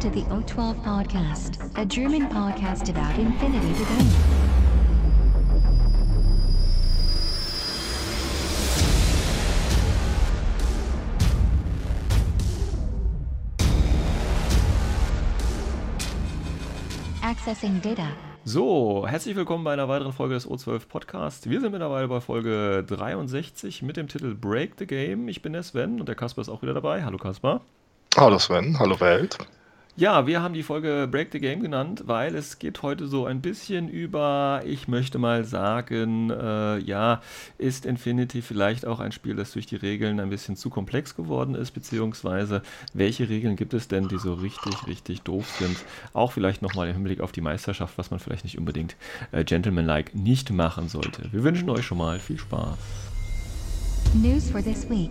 Welcome to the O12 Podcast, a German podcast about infinity to go. Accessing data. So, herzlich willkommen bei einer weiteren Folge des O12 Podcast. Wir sind mittlerweile bei Folge 63 mit dem Titel Break the Game. Ich bin der Sven und der Kasper ist auch wieder dabei. Hallo Kasper. Hallo Sven, hallo Welt. Ja, wir haben die Folge Break the Game genannt, weil es geht heute so ein bisschen über, ich möchte mal sagen, äh, ja, ist Infinity vielleicht auch ein Spiel, das durch die Regeln ein bisschen zu komplex geworden ist, beziehungsweise welche Regeln gibt es denn, die so richtig, richtig doof sind? Auch vielleicht nochmal im Hinblick auf die Meisterschaft, was man vielleicht nicht unbedingt äh, gentlemanlike nicht machen sollte. Wir wünschen euch schon mal viel Spaß. News for this week.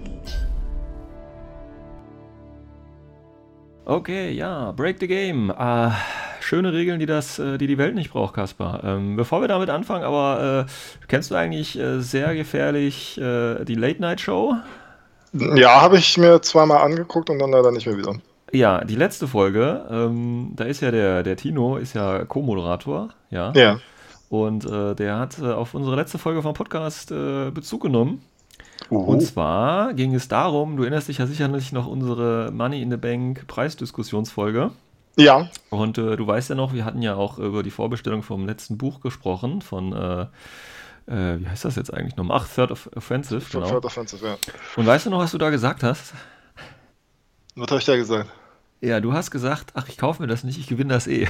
Okay, ja, Break the Game. Äh, schöne Regeln, die das, äh, die die Welt nicht braucht, Kaspar. Ähm, bevor wir damit anfangen, aber äh, kennst du eigentlich äh, sehr gefährlich äh, die Late Night Show? Ja, habe ich mir zweimal angeguckt und dann leider nicht mehr wieder. Ja, die letzte Folge, ähm, da ist ja der, der Tino, ist ja Co-Moderator, ja. Ja. Und äh, der hat auf unsere letzte Folge vom Podcast Bezug genommen. Uhu. Und zwar ging es darum, du erinnerst dich ja sicherlich noch unsere Money in the Bank Preisdiskussionsfolge. Ja, Und äh, du weißt ja noch, wir hatten ja auch über die Vorbestellung vom letzten Buch gesprochen, von, äh, äh, wie heißt das jetzt eigentlich nochmal? Ach, Third of Offensive, genau. Third Offensive, ja. Und weißt du noch, was du da gesagt hast? Was habe ich da gesagt? Ja, du hast gesagt, ach, ich kaufe mir das nicht, ich gewinne das eh.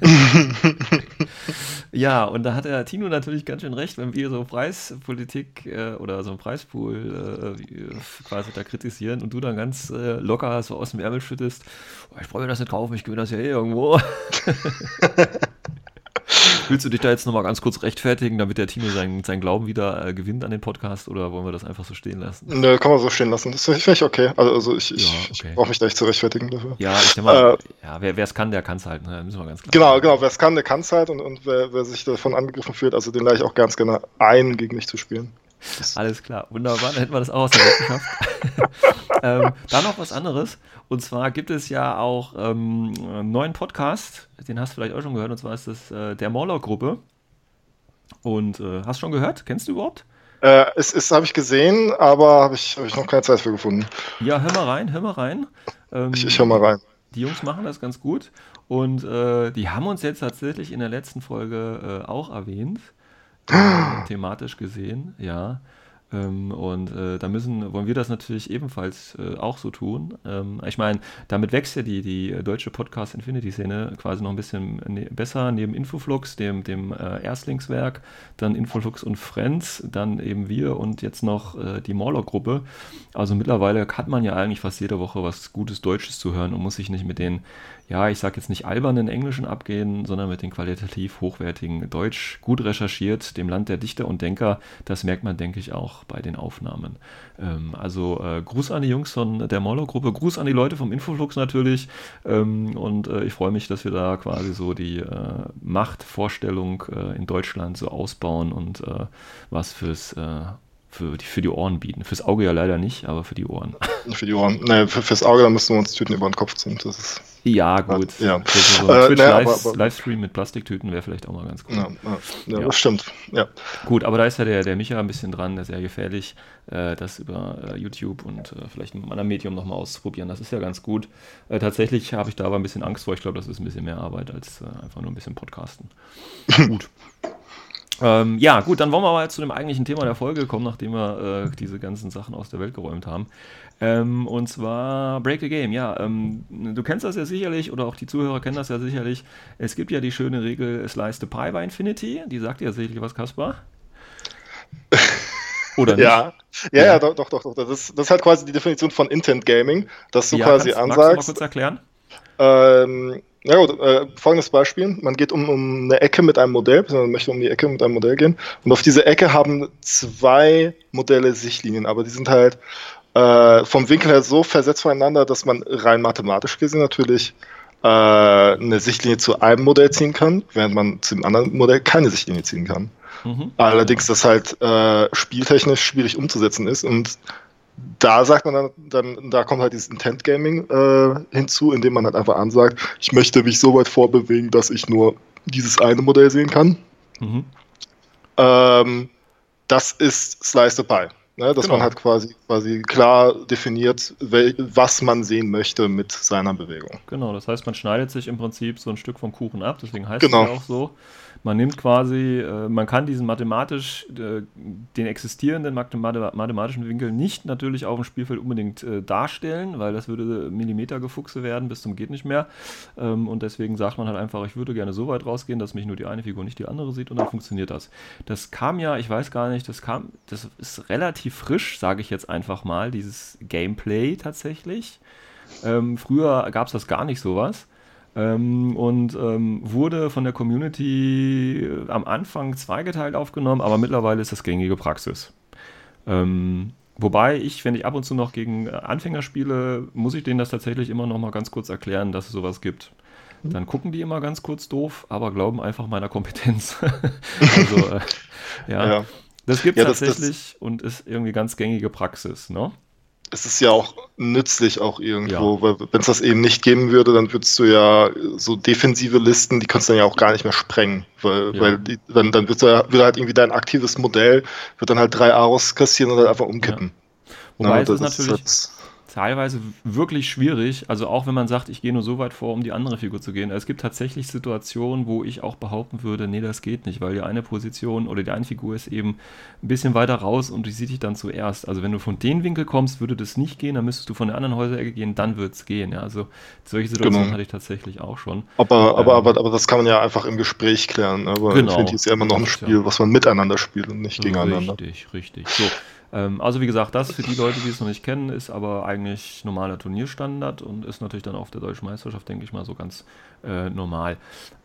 ja, und da hat der Tino natürlich ganz schön recht, wenn wir so Preispolitik äh, oder so einen Preispool äh, wie- quasi da kritisieren und du dann ganz äh, locker so aus dem Ärmel schüttest, oh, ich brauche mir das nicht kaufen, ich gewinne das ja eh irgendwo. Willst du dich da jetzt nochmal ganz kurz rechtfertigen, damit der Tino seinen, seinen Glauben wieder äh, gewinnt an den Podcast oder wollen wir das einfach so stehen lassen? Nö, kann man so stehen lassen. Das finde ich okay. Also, also ich, ich, Ja, okay. ich brauche mich da nicht zu rechtfertigen dafür. Ja, ich denke mal, Äh, ja, wer es kann, der kann es halt, ne? müssen wir ganz klar Genau, sagen. genau. Wer es kann, der kann es halt. Und, und wer, wer sich davon angegriffen fühlt, also den lade ich auch ganz gerne ein, gegen mich zu spielen. Alles klar, wunderbar, dann hätten wir das auch aus der Welt geschafft. ähm, dann noch was anderes. Und zwar gibt es ja auch ähm, einen neuen Podcast, den hast du vielleicht auch schon gehört, und zwar ist das äh, der Morlock-Gruppe. Und äh, hast du schon gehört? Kennst du überhaupt? Äh, es ist, habe ich gesehen, aber habe ich, hab ich noch keine Zeit für gefunden. Ja, hör mal rein, hör mal rein. Ähm, Ich, ich höre mal rein. Die Jungs machen das ganz gut. Und äh, die haben uns jetzt tatsächlich in der letzten Folge äh, auch erwähnt. Äh, thematisch gesehen, ja. Ähm, und äh, da müssen, wollen wir das natürlich ebenfalls äh, auch so tun. Ähm, ich meine, damit wächst ja die, die deutsche Podcast-Infinity-Szene quasi noch ein bisschen ne besser, neben Infoflux, dem, dem äh, Erstlingswerk, dann Infoflux und Friends, dann eben wir und jetzt noch äh, die Morlock-Gruppe. Also mittlerweile hat man ja eigentlich fast jede Woche was Gutes Deutsches zu hören und muss sich nicht mit den, ja, ich sag jetzt nicht albernen Englischen abgehen, sondern mit den qualitativ hochwertigen Deutsch, gut recherchiert, dem Land der Dichter und Denker. Das merkt man, denke ich, auch bei den Aufnahmen. Ähm, also äh, Gruß an die Jungs von der Morlock-Gruppe, Gruß an die Leute vom Infoflux natürlich. Ähm, und äh, ich freue mich, dass wir da quasi so die äh, Machtvorstellung äh, in Deutschland so ausbauen und äh, was fürs äh, für die, für die Ohren bieten. Fürs Auge ja leider nicht, aber für die Ohren. Für die Ohren. Ne, für, fürs Auge, da müssen wir uns Tüten über den Kopf ziehen. Das ist, Ja, gut. Ja. So, Äh, Twitch ne, aber- Live, aber- Livestream mit Plastiktüten wäre vielleicht auch mal ganz gut. ja, ja, ja, Ja. das stimmt. Ja. Gut, aber da ist ja der, der Micha ein bisschen dran, der ist sehr gefährlich, äh, das über äh, YouTube und äh, vielleicht mit einem anderen Medium nochmal auszuprobieren. Das ist ja ganz gut. Äh, tatsächlich habe ich da aber ein bisschen Angst vor. Ich glaube, das ist ein bisschen mehr Arbeit als äh, einfach nur ein bisschen Podcasten. gut. Ähm, ja, gut, dann wollen wir mal zu dem eigentlichen Thema der Folge kommen, nachdem wir äh, diese ganzen Sachen aus der Welt geräumt haben. Ähm, und zwar Break the Game. Ja, ähm, du kennst das ja sicherlich oder auch die Zuhörer kennen das ja sicherlich. Es gibt ja die schöne Regel Slice the Pie bei Infinity. Die sagt ja sicherlich was, Kaspar. Oder nicht? Ja, ja, Ja. ja, doch, doch, doch. Das, ist, das ist halt quasi die Definition von Intent Gaming, dass du Ja, quasi kannst, magst du mal ansagst. kurz erklären? Ähm, ja gut, äh, folgendes Beispiel. Man geht um, um eine Ecke mit einem Modell, man möchte um die Ecke mit einem Modell gehen. Und auf diese Ecke haben zwei Modelle Sichtlinien, aber die sind halt äh, vom Winkel her so versetzt voneinander, dass man rein mathematisch gesehen natürlich äh, eine Sichtlinie zu einem Modell ziehen kann, während man zu dem anderen Modell keine Sichtlinie ziehen kann. Mhm. Allerdings das halt äh, spieltechnisch schwierig umzusetzen ist und da sagt man dann, dann, da kommt halt dieses Intent Gaming äh, hinzu, indem man halt einfach ansagt, ich möchte mich so weit vorbewegen, dass ich nur dieses eine Modell sehen kann. Mhm. Ähm, das ist Slice the Pie. Ne, dass genau. man halt quasi, quasi klar definiert, was man sehen möchte mit seiner Bewegung. Genau, das heißt, man schneidet sich im Prinzip so ein Stück vom Kuchen ab, deswegen heißt genau. es ja auch so. Man nimmt quasi, äh, man kann diesen mathematisch, äh, den existierenden mathematischen Winkel nicht natürlich auf dem Spielfeld unbedingt äh, darstellen, weil das würde Millimetergefuchse werden bis zum geht nicht mehr. Ähm, und deswegen sagt man halt einfach, ich würde gerne so weit rausgehen, dass mich nur die eine Figur, nicht die andere sieht und dann funktioniert das. Das kam ja, ich weiß gar nicht, das kam, das ist relativ frisch, sage ich jetzt einfach mal, dieses Gameplay tatsächlich. Ähm, früher gab es das gar nicht sowas. Ähm, und ähm, wurde von der Community äh, am Anfang zweigeteilt aufgenommen, aber mittlerweile ist das gängige Praxis. Ähm, wobei ich, wenn ich ab und zu noch gegen äh, Anfänger spiele, muss ich denen das tatsächlich immer noch mal ganz kurz erklären, dass es sowas gibt. Mhm. Dann gucken die immer ganz kurz doof, aber glauben einfach meiner Kompetenz. also, äh, ja. ja. Das gibt es ja, tatsächlich das, und ist irgendwie ganz gängige Praxis, ne? Es ist ja auch nützlich auch irgendwo, ja. weil wenn es das eben nicht geben würde, dann würdest du ja so defensive Listen, die kannst du dann ja auch gar nicht mehr sprengen, weil, ja. weil die, dann, dann wird, wird halt irgendwie dein aktives Modell, wird dann halt drei Aros kassieren und dann einfach umkippen. Ja. Wobei ja, es ist natürlich, halt, teilweise wirklich schwierig. Also auch wenn man sagt, ich gehe nur so weit vor, um die andere Figur zu gehen. Es gibt tatsächlich Situationen, wo ich auch behaupten würde, nee, das geht nicht, weil die eine Position oder die eine Figur ist eben ein bisschen weiter raus und die sieht dich dann zuerst. Also wenn du von dem Winkel kommst, würde das nicht gehen, dann müsstest du von der anderen Häuserecke gehen, dann würde es gehen. Ja, also solche Situationen genau. hatte ich tatsächlich auch schon. Aber, aber, ähm, aber, aber das kann man ja einfach im Gespräch klären. Ne? Aber genau. Infinity ist ja immer noch ein Spiel, ja. was man miteinander spielt und nicht gegeneinander. Richtig, richtig. So. Ähm, also wie gesagt, das für die Leute, die es noch nicht kennen, ist aber eigentlich normaler Turnierstandard und ist natürlich dann auf der Deutschen Meisterschaft, denke ich mal, so ganz äh, normal.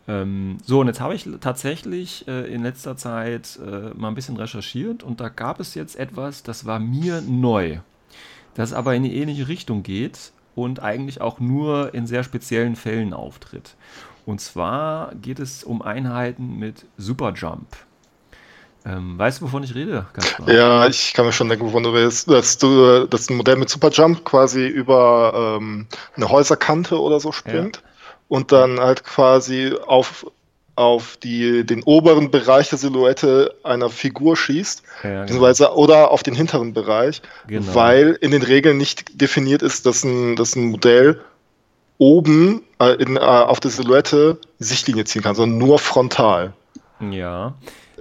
Ähm, so, und jetzt habe ich tatsächlich äh, in letzter Zeit äh, mal ein bisschen recherchiert und da gab es jetzt etwas, das war mir neu, das aber in die ähnliche Richtung geht und eigentlich auch nur in sehr speziellen Fällen auftritt. Und zwar geht es um Einheiten mit Superjump. Ähm, weißt du, wovon ich rede? Ja, ich kann mir schon denken, wovon du redest. Dass du ein Modell mit Superjump quasi über ähm, eine Häuserkante oder so springt ja. und dann halt quasi auf, auf die, den oberen Bereich der Silhouette einer Figur schießt, ja, genau. oder auf den hinteren Bereich, genau. weil in den Regeln nicht definiert ist, dass ein, dass ein Modell oben äh, in, äh, auf der Silhouette Sichtlinie ziehen kann, sondern nur frontal. Ja.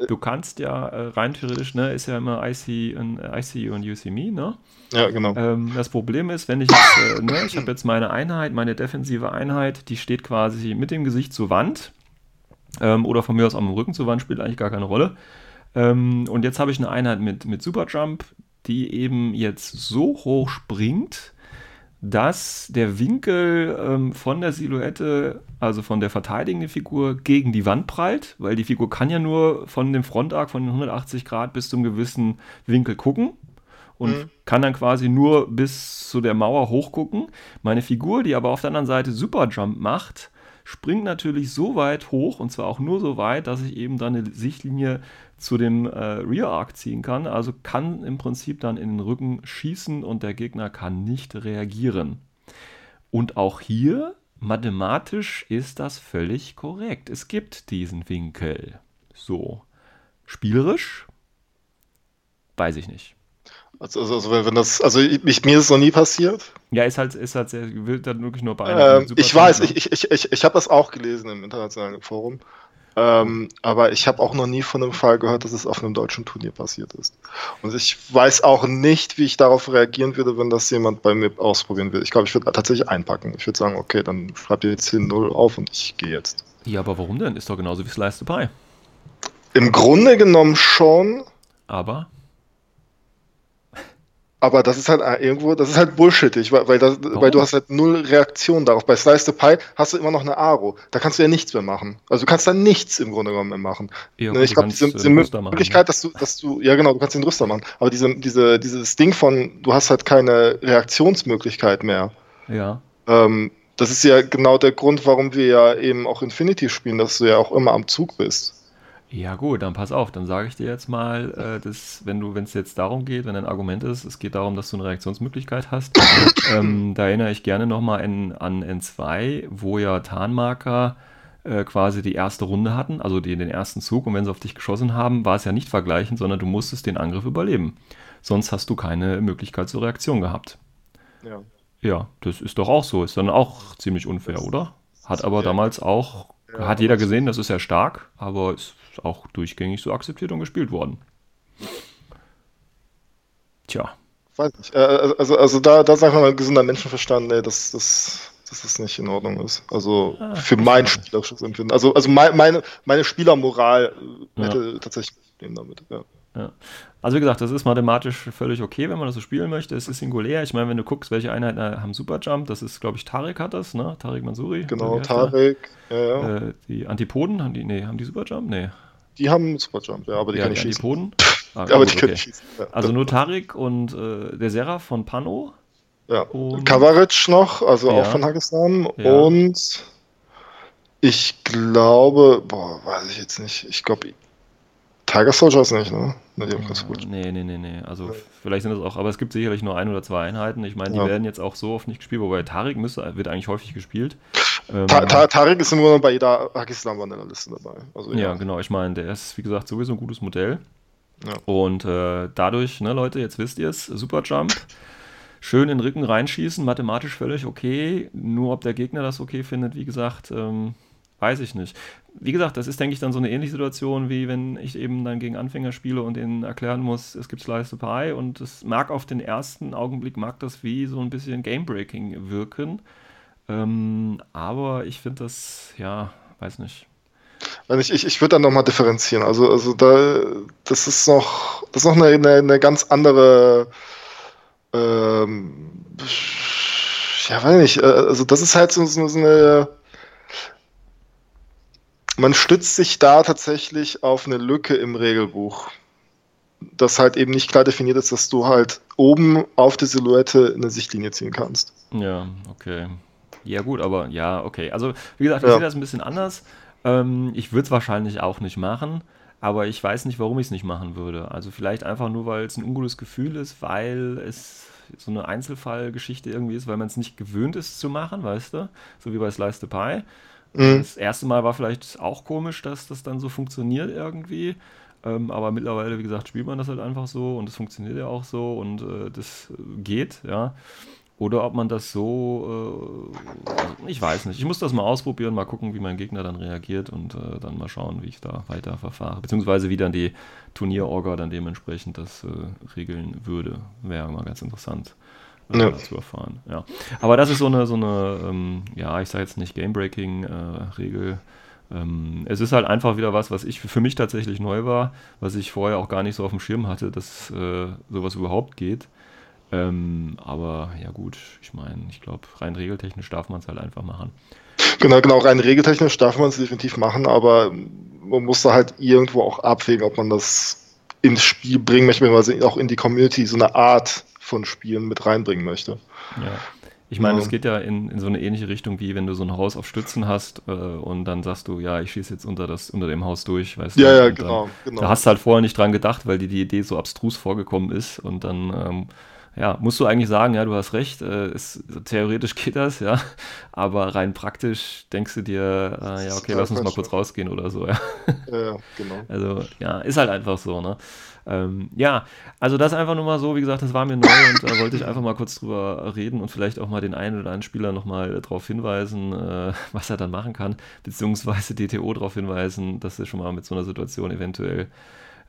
Du kannst ja äh, rein theoretisch, ne, ist ja immer IC und, IC und UCME, ne? Ja, genau. Ähm, das Problem ist, wenn ich jetzt, äh, ne, ich habe jetzt meine Einheit, meine defensive Einheit, die steht quasi mit dem Gesicht zur Wand ähm, oder von mir aus am Rücken zur Wand, spielt eigentlich gar keine Rolle. Ähm, und jetzt habe ich eine Einheit mit, mit Superjump, die eben jetzt so hoch springt, dass der Winkel ähm, von der Silhouette, also von der verteidigenden Figur, gegen die Wand prallt, weil die Figur kann ja nur von dem Frontarg von 180 Grad bis zum gewissen Winkel gucken und mhm. kann dann quasi nur bis zu der Mauer hochgucken. Meine Figur, die aber auf der anderen Seite Superjump macht, springt natürlich so weit hoch und zwar auch nur so weit, dass ich eben dann eine Sichtlinie zu dem äh, Rear Arc ziehen kann. Also kann im Prinzip dann in den Rücken schießen und der Gegner kann nicht reagieren. Und auch hier, mathematisch ist das völlig korrekt. Es gibt diesen Winkel. So. Spielerisch? Weiß ich nicht. Also, also, also wenn das, also ich, mir ist es noch nie passiert. Ja, ist halt, ist halt sehr, wird dann wirklich nur bei einem. Ähm, ich weiß, ich, ich, ich, ich habe das auch gelesen im internationalen Forum. Ähm, aber ich habe auch noch nie von einem Fall gehört, dass es auf einem deutschen Turnier passiert ist. Und ich weiß auch nicht, wie ich darauf reagieren würde, wenn das jemand bei mir ausprobieren will. Ich glaube, ich würde tatsächlich einpacken. Ich würde sagen, okay, dann schreibt ihr jetzt 10-0 auf und ich gehe jetzt. Ja, aber warum denn? Ist doch genauso wie Slice the Pie. Im Grunde genommen schon. Aber? Aber das ist halt äh, irgendwo, das ist halt bullshittig, weil, weil, das, weil du hast halt null Reaktion darauf. Bei Slice the Pie hast du immer noch eine Aro. Da kannst du ja nichts mehr machen. Also du kannst da nichts im Grunde genommen mehr machen. Ja, ne, ich glaube, diese, diese Möglichkeit, machen, ja. dass du, dass du, ja genau, du kannst den Rüster machen. Aber diese, diese, dieses Ding von, du hast halt keine Reaktionsmöglichkeit mehr. Ja. Ähm, das ist ja genau der Grund, warum wir ja eben auch Infinity spielen, dass du ja auch immer am Zug bist. Ja gut, dann pass auf, dann sage ich dir jetzt mal, äh, dass, wenn du, wenn es jetzt darum geht, wenn dein Argument ist, es geht darum, dass du eine Reaktionsmöglichkeit hast, ähm, da erinnere ich gerne nochmal an N2, wo ja Tarnmarker äh, quasi die erste Runde hatten, also die, den ersten Zug, und wenn sie auf dich geschossen haben, war es ja nicht vergleichen, sondern du musstest den Angriff überleben. Sonst hast du keine Möglichkeit zur Reaktion gehabt. Ja. Ja, das ist doch auch so. Ist dann auch ziemlich unfair, oder? Hat aber damals auch, Ja, hat jeder gesehen, das ist ja stark, aber ist auch durchgängig so akzeptiert und gespielt worden. Tja, Weiß nicht. Äh, also, also da, da sagt man mal gesunder Menschenverstand, nee, dass, dass, dass das nicht in Ordnung ist. Also Ah, für mein spielerisches Empfinden. Also, also mein, meine, meine Spielermoral äh, Ja. hätte tatsächlich ein Problem damit. Ja. Ja. Also wie gesagt, das ist mathematisch völlig okay, wenn man das so spielen möchte. Es ist singulär. Ich meine, wenn du guckst, welche Einheiten haben Superjump, das ist, glaube ich, Tarek hat das, ne? Tarek Mansuri. Genau? Tarek, ja, ja. Äh, die Antipoden, haben die, nee, haben die Superjump? Nee. die haben Superjump, ja, aber die ja, können die nicht schießen. Antipoden. Ah, Aber gut, die können okay. schießen. Ja. Also nur Tarek und äh, der Seraph von Pano. ja. und- Kavaric noch, also auch von Pakistan. Und ich glaube, boah, weiß ich jetzt nicht. Ich glaube, Tiger Soldiers nicht, ne? Ne, die haben ganz gut. Nee, nee, nee, nee. Also vielleicht sind es auch, aber es gibt sicherlich nur ein oder zwei Einheiten. Ich meine, die Ja. werden jetzt auch so oft nicht gespielt, wobei Tarek müsste, wird eigentlich häufig gespielt. Ähm, Ta Ta Tarek ist nur bei jeder Pakistan-Vanilla-Liste dabei. Also, ja, genau. Ich meine, der ist, wie gesagt, sowieso ein gutes Modell. Ja. Und äh, dadurch, ne, Leute, jetzt wisst ihr es, Superjump. Schön in den Rücken reinschießen, mathematisch völlig okay. Nur ob der Gegner das okay findet, wie gesagt, ähm, weiß ich nicht. Wie gesagt, das ist, denke ich, dann so eine ähnliche Situation, wie wenn ich eben dann gegen Anfänger spiele und denen erklären muss, es gibt Slice Pie und es mag auf den ersten Augenblick, mag das wie so ein bisschen Game-Breaking wirken. Ähm, aber ich finde das, ja, weiß nicht. Wenn ich, ich, ich würde dann nochmal differenzieren. Also, also da, das ist noch, das ist noch eine, eine, eine ganz andere, ähm, ja, weiß nicht, äh, also das ist halt so, so eine, man stützt sich da tatsächlich auf eine Lücke im Regelbuch. Das halt eben nicht klar definiert ist, dass du halt oben auf die Silhouette eine Sichtlinie ziehen kannst. Ja, okay. Ja, gut, aber ja, okay. Also, wie gesagt, ich Ja. sehe das ein bisschen anders. Ähm, ich würde es wahrscheinlich auch nicht machen, aber ich weiß nicht, warum ich es nicht machen würde. Also, vielleicht einfach nur, weil es ein ungutes Gefühl ist, weil es so eine Einzelfallgeschichte irgendwie ist, weil man es nicht gewöhnt ist zu machen, weißt du? So wie bei Slice the Pie. Mhm. Das erste Mal war vielleicht auch komisch, dass das dann so funktioniert irgendwie. Ähm, aber mittlerweile, wie gesagt, spielt man das halt einfach so und es funktioniert ja auch so und äh, das geht, ja. Oder ob man das so, äh, also ich weiß nicht. Ich muss das mal ausprobieren, mal gucken, wie mein Gegner dann reagiert und äh, dann mal schauen, wie ich da weiter verfahre. Beziehungsweise wie dann die Turnierorga dann dementsprechend das äh, regeln würde. Wäre mal ganz interessant äh, Ja. zu erfahren. Ja. Aber das ist so eine, so eine ähm, ja, ich sage jetzt nicht Game-Breaking-Regel. Ähm, es ist halt einfach wieder was, was ich für mich tatsächlich neu war, was ich vorher auch gar nicht so auf dem Schirm hatte, dass äh, sowas überhaupt geht. Ähm, aber ja gut, ich meine, ich glaube, rein regeltechnisch darf man es halt einfach machen. Genau, genau, rein regeltechnisch darf man es definitiv machen, aber man muss da halt irgendwo auch abwägen, ob man das ins Spiel bringen möchte, beziehungsweise auch in die Community so eine Art von Spielen mit reinbringen möchte. Ja. Ich meine, Ja. es geht ja in, in so eine ähnliche Richtung, wie wenn du so ein Haus auf Stützen hast äh, und dann sagst du, ja, ich schieße jetzt unter, das, unter dem Haus durch, weißt du? Ja, ja, genau, genau. Da hast du halt vorher nicht dran gedacht, weil dir die Idee so abstrus vorgekommen ist und dann ähm, ja, musst du eigentlich sagen, ja, du hast recht, äh, es, theoretisch geht das, ja, aber rein praktisch denkst du dir, äh, ja, okay, lass uns mal kurz ja. rausgehen oder so, ja. Ja, ja, genau. Also, ja, ist halt einfach so, ne? Ähm, ja, also das einfach nur mal so, wie gesagt, das war mir neu und da wollte ich einfach mal kurz drüber reden und vielleicht auch mal den einen oder anderen Spieler nochmal darauf hinweisen, äh, was er dann machen kann, beziehungsweise DTO darauf hinweisen, dass er schon mal mit so einer Situation eventuell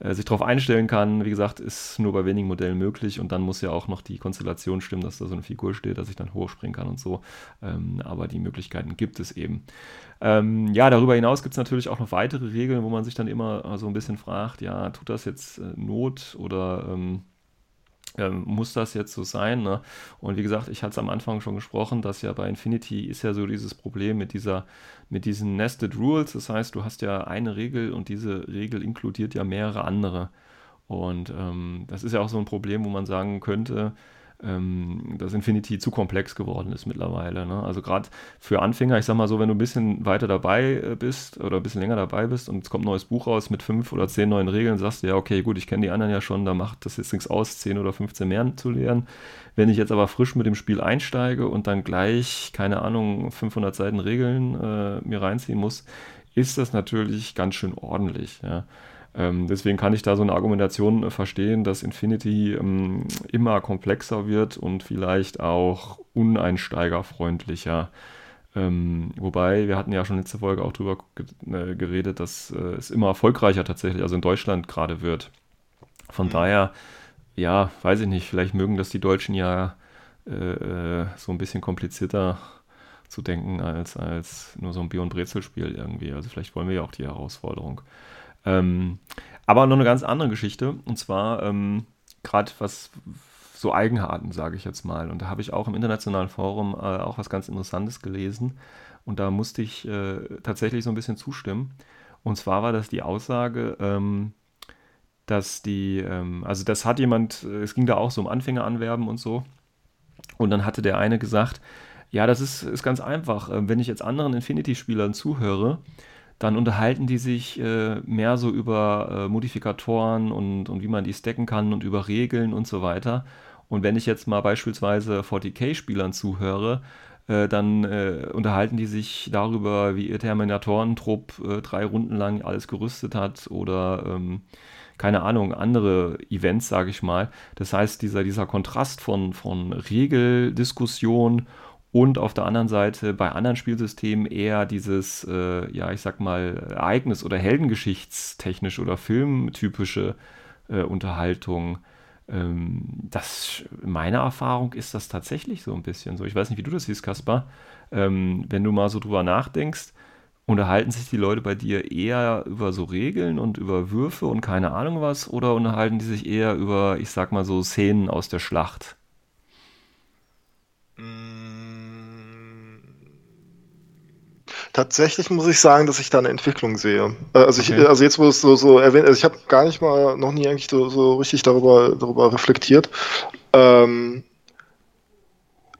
äh, sich darauf einstellen kann. Wie gesagt, ist nur bei wenigen Modellen möglich und dann muss ja auch noch die Konstellation stimmen, dass da so eine Figur steht, dass ich dann hochspringen kann und so. Ähm, aber die Möglichkeiten gibt es eben. Ähm, ja, darüber hinaus gibt es natürlich auch noch weitere Regeln, wo man sich dann immer äh, so ein bisschen fragt, ja, tut das jetzt äh, Not oder ähm, ähm, muss das jetzt so sein? Ne? Und wie gesagt, ich hatte es am Anfang schon gesprochen, dass ja bei Infinity ist ja so dieses Problem mit dieser, mit diesen Nested Rules. Das heißt, du hast ja eine Regel und diese Regel inkludiert ja mehrere andere. Und ähm, das ist ja auch so ein Problem, wo man sagen könnte, ähm, dass Infinity zu komplex geworden ist mittlerweile. Ne? Also gerade für Anfänger, ich sag mal so, wenn du ein bisschen weiter dabei äh, bist oder ein bisschen länger dabei bist und es kommt ein neues Buch raus mit fünf oder zehn neuen Regeln, sagst du, ja, okay, gut, ich kenne die anderen ja schon, da macht das jetzt nichts aus, zehn oder 15 mehr zu lernen. Wenn ich jetzt aber frisch mit dem Spiel einsteige und dann gleich, keine Ahnung, 500 Seiten Regeln äh, mir reinziehen muss, ist das natürlich ganz schön ordentlich. Ja. Ähm, deswegen kann ich da so eine Argumentation äh, verstehen, dass Infinity ähm, immer komplexer wird und vielleicht auch uneinsteigerfreundlicher. Ähm, wobei, wir hatten ja schon letzte Folge auch drüber äh, geredet, dass äh, es immer erfolgreicher tatsächlich, also in Deutschland gerade wird. Von mhm. daher, ja, weiß ich nicht, vielleicht mögen das die Deutschen ja äh, äh so ein bisschen komplizierter zu denken als, als nur so ein Bier- und Brezelspiel irgendwie. Also vielleicht wollen wir ja auch die Herausforderung. Ähm, aber noch eine ganz andere Geschichte, und zwar ähm, gerade was so Eigenarten, sage ich jetzt mal. Und da habe ich auch im internationalen Forum äh, auch was ganz Interessantes gelesen. Und da musste ich äh, tatsächlich so ein bisschen zustimmen. Und zwar war das die Aussage, ähm, dass die, ähm, also das hat jemand, äh, es ging da auch so um Anfängeranwerben und so. Und dann hatte der eine gesagt, ja, das ist, ist ganz einfach. Äh, wenn ich jetzt anderen Infinity-Spielern zuhöre, dann unterhalten die sich äh, mehr so über äh, Modifikatoren und, und wie man die stacken kann und über Regeln und so weiter. Und wenn ich jetzt mal beispielsweise 40k-Spielern zuhöre, äh, dann äh, unterhalten die sich darüber, wie ihr Terminatorentrupp äh, drei Runden lang alles gerüstet hat oder ähm, keine Ahnung, andere Events, sage ich mal. Das heißt, dieser, dieser Kontrast von, von Regeldiskussion und auf der anderen Seite bei anderen Spielsystemen eher dieses, äh, ja, ich sag mal, Ereignis- oder Heldengeschichtstechnisch oder filmtypische äh, Unterhaltung. Ähm, das, meine Erfahrung ist das tatsächlich so ein bisschen so. Ich weiß nicht, wie du das siehst, Kaspar. Ähm, wenn du mal so drüber nachdenkst, unterhalten sich die Leute bei dir eher über so Regeln und über Würfe und keine Ahnung was oder unterhalten die sich eher über, ich sag mal so, Szenen aus der Schlacht? Tatsächlich muss ich sagen, dass ich da eine Entwicklung sehe. Äh, also, ich, okay. also jetzt, wo es so, so erwähnt, also ich habe gar nicht mal, noch nie eigentlich so, so richtig darüber, darüber reflektiert. Ähm,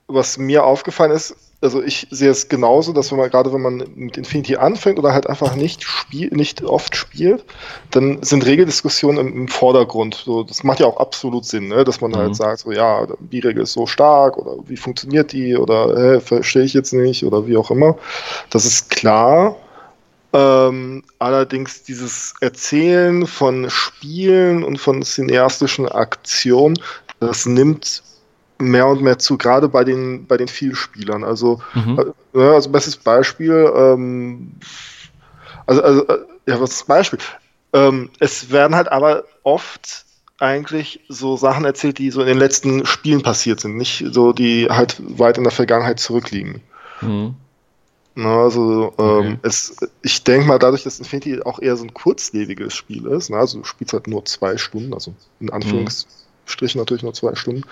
was mir aufgefallen ist, also ich sehe es genauso, dass wenn man gerade wenn man mit Infinity anfängt oder halt einfach nicht spiel, nicht oft spielt, dann sind Regeldiskussionen im, im Vordergrund. So, das macht ja auch absolut Sinn, ne? dass man halt mhm. halt sagt, so ja, die Regel ist so stark oder wie funktioniert die oder äh, verstehe ich jetzt nicht oder wie auch immer. Das ist klar. Ähm, allerdings dieses Erzählen von Spielen und von cineastischen Aktionen, das nimmt mehr und mehr zu, gerade bei den, bei den Vielspielern. Also, mhm. äh, also bestes Beispiel, ähm, also, also, äh, ja, was ist das Beispiel? Ähm, es werden halt aber oft eigentlich so Sachen erzählt, die so in den letzten Spielen passiert sind, nicht so, die halt weit in der Vergangenheit zurückliegen. Mhm. Na, also ähm, okay. es, ich denke mal, dadurch, dass Infinity auch eher so ein kurzlebiges Spiel ist, na, also du spielst halt nur zwei Stunden, also in Anführungsstrichen mhm. natürlich nur zwei Stunden,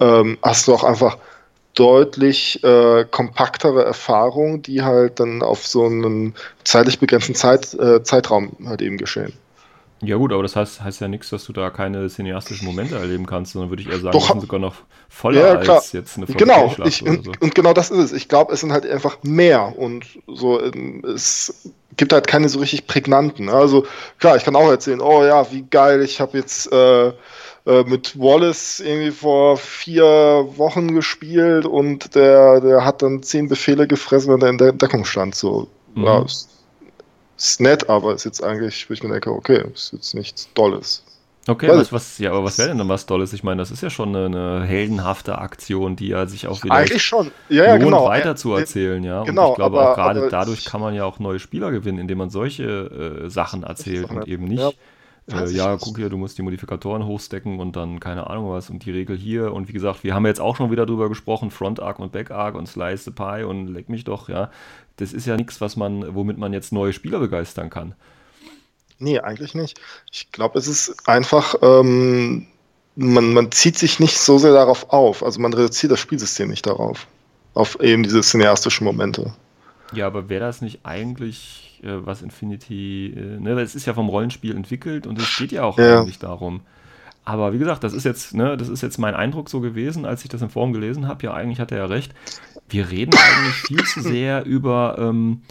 ähm, hast du auch einfach deutlich äh, kompaktere Erfahrungen, die halt dann auf so einen zeitlich begrenzten Zeit, äh, Zeitraum halt eben geschehen. Ja gut, aber das heißt, heißt ja nichts, dass du da keine cineastischen Momente erleben kannst, sondern würde ich eher sagen, Doch, sind sogar noch voller ja, klar. als jetzt eine Genau, ich, und, so. und, genau das ist es. Ich glaube, es sind halt einfach mehr und so, ähm, es gibt halt keine so richtig prägnanten. Also klar, ich kann auch erzählen, oh ja, wie geil, ich habe jetzt äh, äh, mit Wallace irgendwie vor vier Wochen gespielt und der, der hat dann zehn Befehle gefressen, wenn er in der Deckung stand. So, mhm. ja, ist, ist nett, aber ist jetzt eigentlich, wo ich mir denke, okay, ist jetzt nichts Dolles. Okay, was, was, ja, aber was wäre denn dann was Tolles? Ich meine, das ist ja schon eine, eine heldenhafte Aktion, die ja sich auch wieder Eigentlich schon. Ja, ja, lohnt, genau. weiter zu erzählen, ja. Genau, und ich glaube aber, auch gerade dadurch kann man ja auch neue Spieler gewinnen, indem man solche äh, Sachen erzählt und eben nicht. Ja äh, ja, guck hier, du musst die Modifikatoren hochstecken und dann keine Ahnung was und die Regel hier. Und wie gesagt, wir haben jetzt auch schon wieder drüber gesprochen, Front Arc und Back Arc und Slice the Pie und leck mich doch, ja. Das ist ja nichts, was man, womit man jetzt neue Spieler begeistern kann. Nee, eigentlich nicht. Ich glaube, es ist einfach, ähm, man, man zieht sich nicht so sehr darauf auf. Also man reduziert das Spielsystem nicht darauf. Auf eben diese cineastischen Momente. Ja, aber wäre das nicht eigentlich äh, was Infinity, äh, ne, es ist ja vom Rollenspiel entwickelt und es geht ja auch ja. eigentlich darum. Aber wie gesagt, das ist jetzt, ne, das ist jetzt mein Eindruck so gewesen, als ich das im Forum gelesen habe. Ja, eigentlich hat er ja recht. Wir reden eigentlich viel zu sehr über, ähm,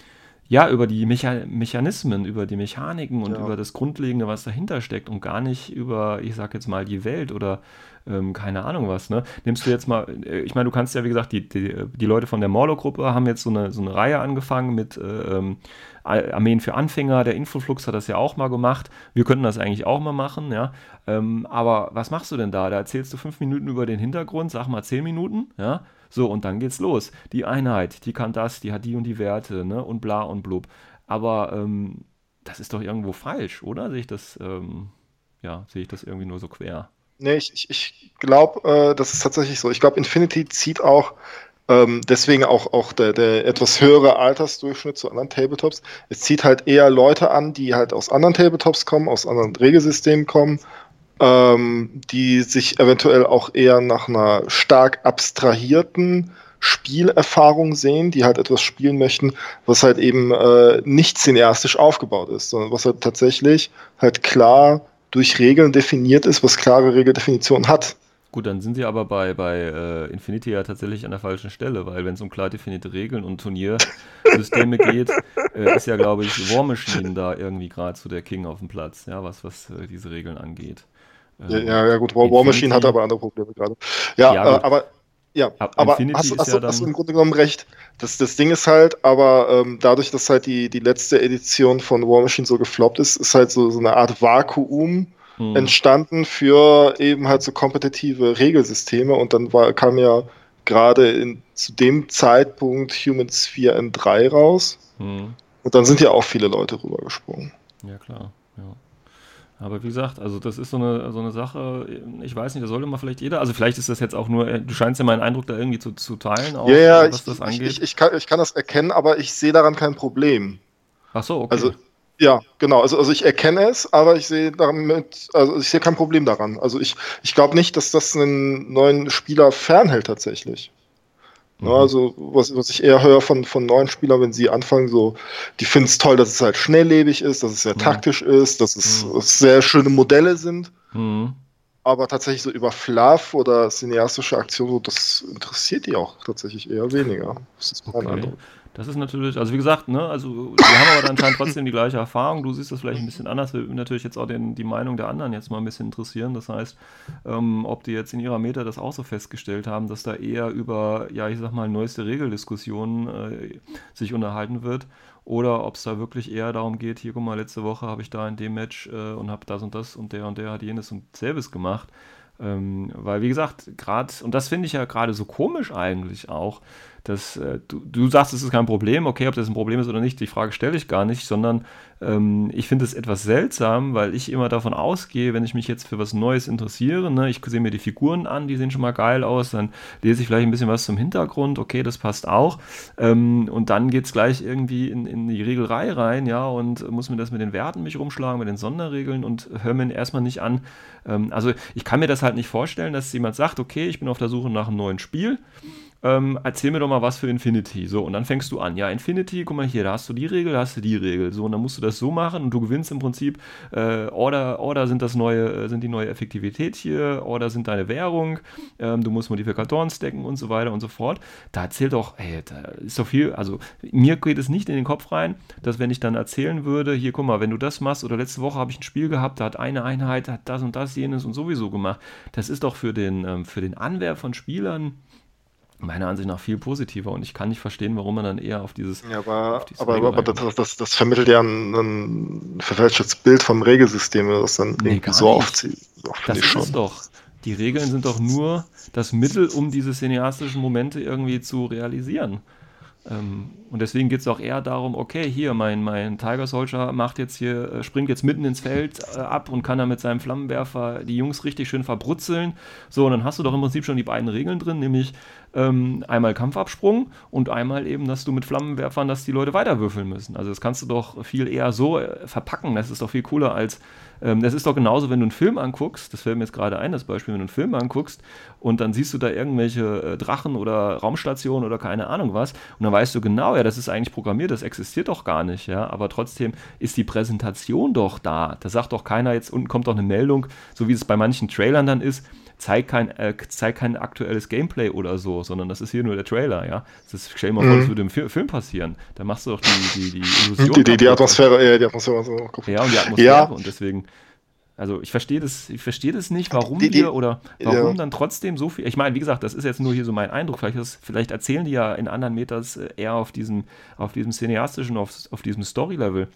ja, über die Mecha Mechanismen, über die Mechaniken und ja. über das Grundlegende, was dahinter steckt und gar nicht über, ich sag jetzt mal, die Welt oder ähm, keine Ahnung was. Ne? Nimmst du jetzt mal, äh, ich meine, du kannst ja, wie gesagt, die, die, die Leute von der Morlo-Gruppe haben jetzt so eine, so eine Reihe angefangen mit äh, ähm, Armeen für Anfänger. Der Infoflux hat das ja auch mal gemacht. Wir könnten das eigentlich auch mal machen, ja. Ähm, aber was machst du denn da? Da erzählst du fünf Minuten über den Hintergrund, sag mal zehn Minuten, ja. So, und dann geht's los. Die Einheit, die kann das, die hat die und die Werte, ne? Und bla und blub. Aber ähm, das ist doch irgendwo falsch, oder? Sehe ich das, ähm, ja, sehe ich das irgendwie nur so quer? Nee, ich, ich, glaube, äh, das ist tatsächlich so. Ich glaube, Infinity zieht auch ähm, deswegen auch, auch der, der etwas höhere Altersdurchschnitt zu anderen Tabletops. Es zieht halt eher Leute an, die halt aus anderen Tabletops kommen, aus anderen Regelsystemen kommen, ähm, die sich eventuell auch eher nach einer stark abstrahierten Spielerfahrung sehen, die halt etwas spielen möchten, was halt eben äh, nicht cineastisch aufgebaut ist, sondern was halt tatsächlich halt klar durch Regeln definiert ist, was klare Regeldefinitionen hat. Gut, dann sind sie aber bei, bei äh, Infinity ja tatsächlich an der falschen Stelle, weil wenn es um klar definierte Regeln und Turniersysteme geht, äh, ist ja, glaube ich, War Machine da irgendwie gerade so der King auf dem Platz, ja, was, was äh, diese Regeln angeht. Ähm, ja, ja, gut, War, War, Machine hat aber andere Probleme gerade. Ja, ja äh, aber ja, Ab aber hast, hast, ja hast, du im Grunde genommen recht. Das, das Ding ist halt, aber ähm, dadurch, dass halt die, die letzte Edition von War Machine so gefloppt ist, ist halt so, so eine Art Vakuum hm. entstanden für eben halt so kompetitive Regelsysteme und dann war, kam ja gerade zu dem Zeitpunkt Human Sphere N3 raus hm. und dann sind ja auch viele Leute rübergesprungen. Ja, klar. Ja. Aber wie gesagt, also das ist so eine, so eine Sache, ich weiß nicht, da sollte mal vielleicht jeder, also vielleicht ist das jetzt auch nur, du scheinst ja meinen Eindruck da irgendwie zu, zu teilen, auch, ja, ja, was ich, das angeht. Ich, ich, kann, ich kann das erkennen, aber ich sehe daran kein Problem. Ach so, okay. Also ja, genau. Also, also ich erkenne es, aber ich sehe damit, also ich sehe kein Problem daran. Also ich, ich glaube nicht, dass das einen neuen Spieler fernhält tatsächlich. Mhm. Also was, was ich eher höre von, von neuen Spielern, wenn sie anfangen, so, die finden es toll, dass es halt schnelllebig ist, dass es sehr mhm. taktisch ist, dass es mhm. sehr schöne Modelle sind. Mhm. Aber tatsächlich so über Fluff oder cineastische Aktionen, das interessiert die auch tatsächlich eher weniger. Das ist mein okay. Eindruck. Das ist natürlich, also wie gesagt, ne, also wir haben aber anscheinend trotzdem die gleiche Erfahrung. Du siehst das vielleicht ein bisschen anders. Wir natürlich jetzt auch den, die Meinung der anderen jetzt mal ein bisschen interessieren. Das heißt, ähm, ob die jetzt in ihrer Meta das auch so festgestellt haben, dass da eher über, ja, ich sag mal, neueste Regeldiskussionen äh, sich unterhalten wird. Oder ob es da wirklich eher darum geht, hier, guck mal, letzte Woche habe ich da in dem Match äh, und habe das und das und der und der hat jenes und selbes gemacht. Ähm, weil, wie gesagt, gerade, und das finde ich ja gerade so komisch eigentlich auch, dass äh, du, du sagst, es ist kein Problem, okay, ob das ein Problem ist oder nicht, die Frage stelle ich gar nicht, sondern ähm, ich finde es etwas seltsam, weil ich immer davon ausgehe, wenn ich mich jetzt für was Neues interessiere, ne, ich sehe mir die Figuren an, die sehen schon mal geil aus, dann lese ich vielleicht ein bisschen was zum Hintergrund, okay, das passt auch, ähm, und dann geht es gleich irgendwie in, in die Regelrei rein, ja, und muss mir das mit den Werten mich rumschlagen, mit den Sonderregeln und höre mir erstmal nicht an. Ähm, also ich kann mir das halt nicht vorstellen, dass jemand sagt, okay, ich bin auf der Suche nach einem neuen Spiel ähm, erzähl mir doch mal was für Infinity. So, und dann fängst du an. Ja, Infinity, guck mal hier, da hast du die Regel, da hast du die Regel. So, und dann musst du das so machen und du gewinnst im Prinzip äh, Order, Order sind das neue, äh, sind die neue Effektivität hier, Order sind deine Währung, ähm, du musst Modifikatoren stacken und so weiter und so fort. Da erzählt doch, ey, da ist doch viel, also mir geht es nicht in den Kopf rein, dass wenn ich dann erzählen würde, hier guck mal, wenn du das machst, oder letzte Woche habe ich ein Spiel gehabt, da hat eine Einheit, hat das und das, jenes und sowieso gemacht. Das ist doch für den, ähm, für den Anwerb von Spielern meiner Ansicht nach viel positiver und ich kann nicht verstehen, warum man dann eher auf dieses. Ja, aber, aber, aber das, das, das, vermittelt ja ein, ein verfälschtes Bild vom Regelsystem, das dann nee, irgendwie so aufzieht. Das ist schon. doch. Die Regeln sind doch nur das Mittel, um diese cineastischen Momente irgendwie zu realisieren. Ähm, und deswegen geht es auch eher darum, okay, hier, mein, mein Tiger Soldier macht jetzt hier, äh, springt jetzt mitten ins Feld äh, ab und kann dann mit seinem Flammenwerfer die Jungs richtig schön verbrutzeln. So, und dann hast du doch im Prinzip schon die beiden Regeln drin, nämlich ähm, einmal Kampfabsprung und einmal eben, dass du mit Flammenwerfern, dass die Leute weiterwürfeln müssen. Also das kannst du doch viel eher so äh, verpacken. Das ist doch viel cooler als, ähm, das ist doch genauso, wenn du einen Film anguckst, das fällt mir jetzt gerade ein, das Beispiel, wenn du einen Film anguckst und dann siehst du da irgendwelche äh, Drachen oder Raumstationen oder keine Ahnung was und dann weißt du genau, ja, das ist eigentlich programmiert, das existiert doch gar nicht, ja, aber trotzdem ist die Präsentation doch da. Da sagt doch keiner, jetzt unten kommt doch eine Meldung, so wie es bei manchen Trailern dann ist, zeig kein, äh, zeig kein aktuelles Gameplay oder so, sondern das ist hier nur der Trailer, ja. Das ist, stell dir mal vor, mhm. das würde im Fi Film passieren. Da machst du doch die, die, die Illusion. Die, die, die Atmosphäre, ja, die Atmosphäre. So. Ja, und die Atmosphäre ja. und deswegen. Also ich verstehe das, ich verstehe das nicht, warum die, die, wir oder warum ja. dann trotzdem so viel. Ich meine, wie gesagt, das ist jetzt nur hier so mein Eindruck. Vielleicht, ist, vielleicht erzählen die ja in anderen Metas äh, eher auf diesem, auf diesem cineastischen, auf, auf diesem Story-Level.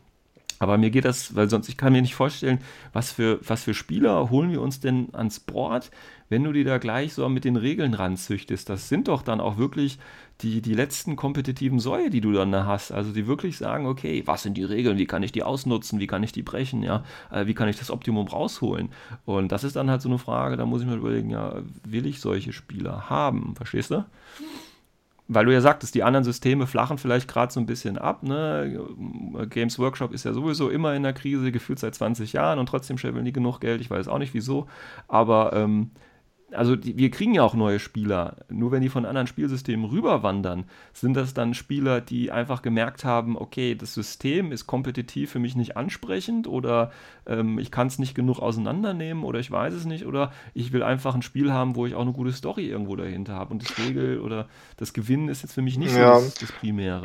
Aber mir geht das, weil sonst ich kann mir nicht vorstellen, was für, was für Spieler holen wir uns denn ans Board, wenn du die da gleich so mit den Regeln ranzüchtest. Das sind doch dann auch wirklich die, die letzten kompetitiven Säue, die du dann da hast. Also die wirklich sagen, okay, was sind die Regeln, wie kann ich die ausnutzen, wie kann ich die brechen, ja, äh, wie kann ich das Optimum rausholen. Und das ist dann halt so eine Frage, da muss ich mir überlegen, ja, will ich solche Spieler haben, verstehst du? Weil du ja sagtest, die anderen Systeme flachen vielleicht gerade so ein bisschen ab. Ne? Games Workshop ist ja sowieso immer in der Krise, gefühlt seit 20 Jahren und trotzdem scheffeln die genug Geld. Ich weiß auch nicht wieso. Aber ähm, also die, wir kriegen ja auch neue Spieler. Nur wenn die von anderen Spielsystemen rüberwandern, sind das dann Spieler, die einfach gemerkt haben, okay, das System ist kompetitiv für mich nicht ansprechend oder ähm, ich kann es nicht genug auseinandernehmen oder ich weiß es nicht oder ich will einfach ein Spiel haben, wo ich auch eine gute Story irgendwo dahinter habe. Und das Regel oder das Gewinnen ist jetzt für mich nicht so das, das Primäre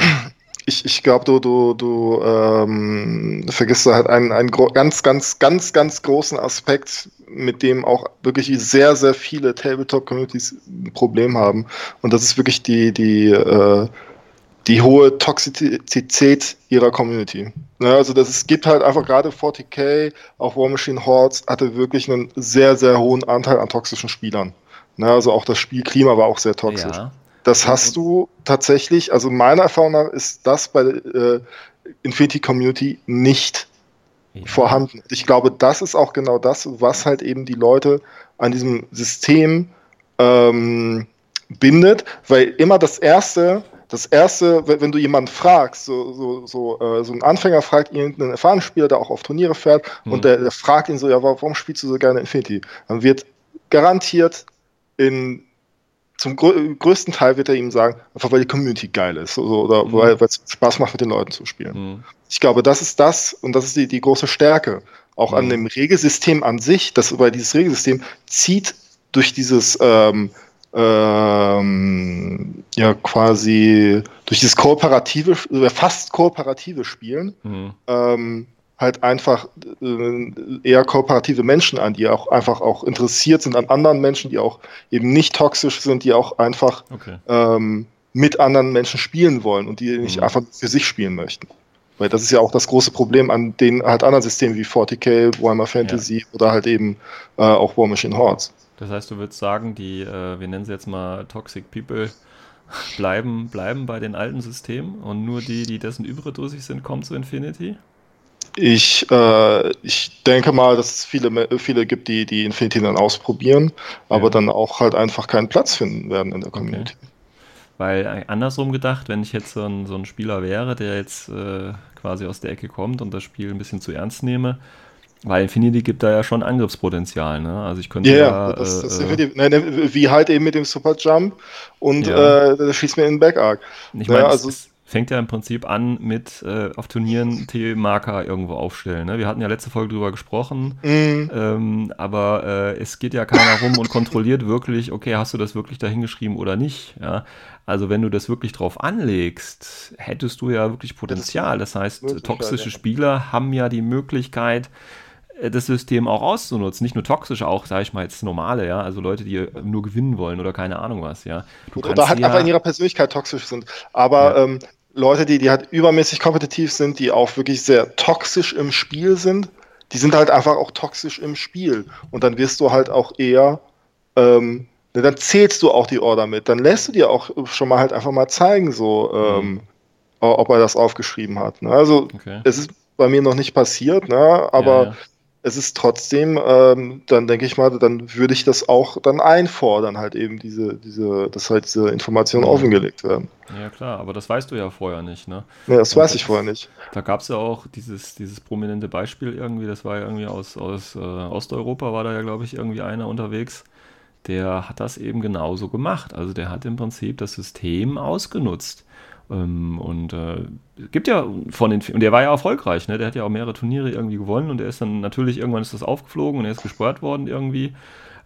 ich, ich glaube, du, du, du ähm, vergisst halt einen, einen ganz, ganz, ganz, ganz großen Aspekt, mit dem auch wirklich sehr, sehr viele Tabletop-Communities ein Problem haben. Und das ist wirklich die, die, äh, die hohe Toxizität ihrer Community. Ja, also das, es gibt halt einfach gerade 40k, auch War Machine Hordes hatte wirklich einen sehr, sehr hohen Anteil an toxischen Spielern. Ja, also auch das Spielklima war auch sehr toxisch. Ja. Das hast du tatsächlich, also meiner Erfahrung nach ist das bei der äh, Infinity Community nicht ja. vorhanden. Ich glaube, das ist auch genau das, was halt eben die Leute an diesem System ähm, bindet, weil immer das erste, das erste, wenn, wenn du jemanden fragst, so, so, so, äh, so ein Anfänger fragt irgendeinen erfahrenen Spieler, der auch auf Turniere fährt, mhm. und der, der fragt ihn so, ja, warum spielst du so gerne Infinity? Dann wird garantiert in zum größten Teil wird er ihm sagen, einfach weil die Community geil ist so, oder mhm. weil es Spaß macht, mit den Leuten zu spielen. Mhm. Ich glaube, das ist das und das ist die, die große Stärke. Auch mhm. an dem Regelsystem an sich, das, weil dieses Regelsystem zieht durch dieses ähm, ähm, ja quasi durch dieses kooperative, fast kooperative Spielen mhm. ähm, halt einfach äh, eher kooperative Menschen an, die auch einfach auch interessiert sind an anderen Menschen, die auch eben nicht toxisch sind, die auch einfach okay. ähm, mit anderen Menschen spielen wollen und die nicht mhm. einfach für sich spielen möchten. Weil das ist ja auch das große Problem an den halt anderen Systemen wie 40k, Warhammer Fantasy ja. oder halt eben äh, auch War Machine Hordes. Das heißt, du würdest sagen, die, äh, wir nennen sie jetzt mal Toxic People, bleiben, bleiben bei den alten Systemen und nur die, die dessen überdosig sind, kommen zu Infinity? Ich, äh, ich denke mal, dass es viele, viele gibt, die die Infinity dann ausprobieren, aber ja. dann auch halt einfach keinen Platz finden werden in der Community. Okay. Weil äh, andersrum gedacht, wenn ich jetzt so ein, so ein Spieler wäre, der jetzt äh, quasi aus der Ecke kommt und das Spiel ein bisschen zu ernst nehme, weil Infinity gibt da ja schon Angriffspotenzial, ne? Also ich könnte yeah, ja. Das, das äh, ne, ne, wie halt eben mit dem Super Jump und ja. äh, schießt mir in den Backarc. Ich meine, ja, also, es, fängt ja im Prinzip an mit äh, auf Turnieren T-Marker irgendwo aufstellen. Ne? Wir hatten ja letzte Folge drüber gesprochen, mhm. ähm, aber äh, es geht ja keiner rum und kontrolliert wirklich, okay, hast du das wirklich dahingeschrieben oder nicht? Ja? Also wenn du das wirklich drauf anlegst, hättest du ja wirklich Potenzial. Das heißt, toxische Spieler haben ja die Möglichkeit, äh, das System auch auszunutzen. Nicht nur toxische, auch, sage ich mal, jetzt normale, ja, also Leute, die nur gewinnen wollen oder keine Ahnung was, ja. Du oder halt ja, einfach in ihrer Persönlichkeit toxisch sind. Aber ja. ähm, Leute, die, die halt übermäßig kompetitiv sind, die auch wirklich sehr toxisch im Spiel sind, die sind halt einfach auch toxisch im Spiel. Und dann wirst du halt auch eher, ähm, ne, dann zählst du auch die Order mit. Dann lässt du dir auch schon mal halt einfach mal zeigen, so, ähm, mhm. ob er das aufgeschrieben hat. Ne? Also, okay. es ist bei mir noch nicht passiert, ne? aber ja, ja. Es ist trotzdem, ähm, dann denke ich mal, dann würde ich das auch dann einfordern, halt eben diese, diese, dass halt diese Informationen Ja. offengelegt werden. Ja, klar, aber das weißt du ja vorher nicht, ne? Nee, das Und weiß ich vorher nicht. Da gab es ja auch dieses, dieses prominente Beispiel irgendwie, das war ja irgendwie aus, aus äh, Osteuropa, war da ja, glaube ich, irgendwie einer unterwegs, der hat das eben genauso gemacht. Also der hat im Prinzip das System ausgenutzt. Ähm, und äh, gibt ja von den, und der war ja erfolgreich, ne? Der hat ja auch mehrere Turniere irgendwie gewonnen und er ist dann natürlich, irgendwann ist das aufgeflogen und er ist gesperrt worden irgendwie.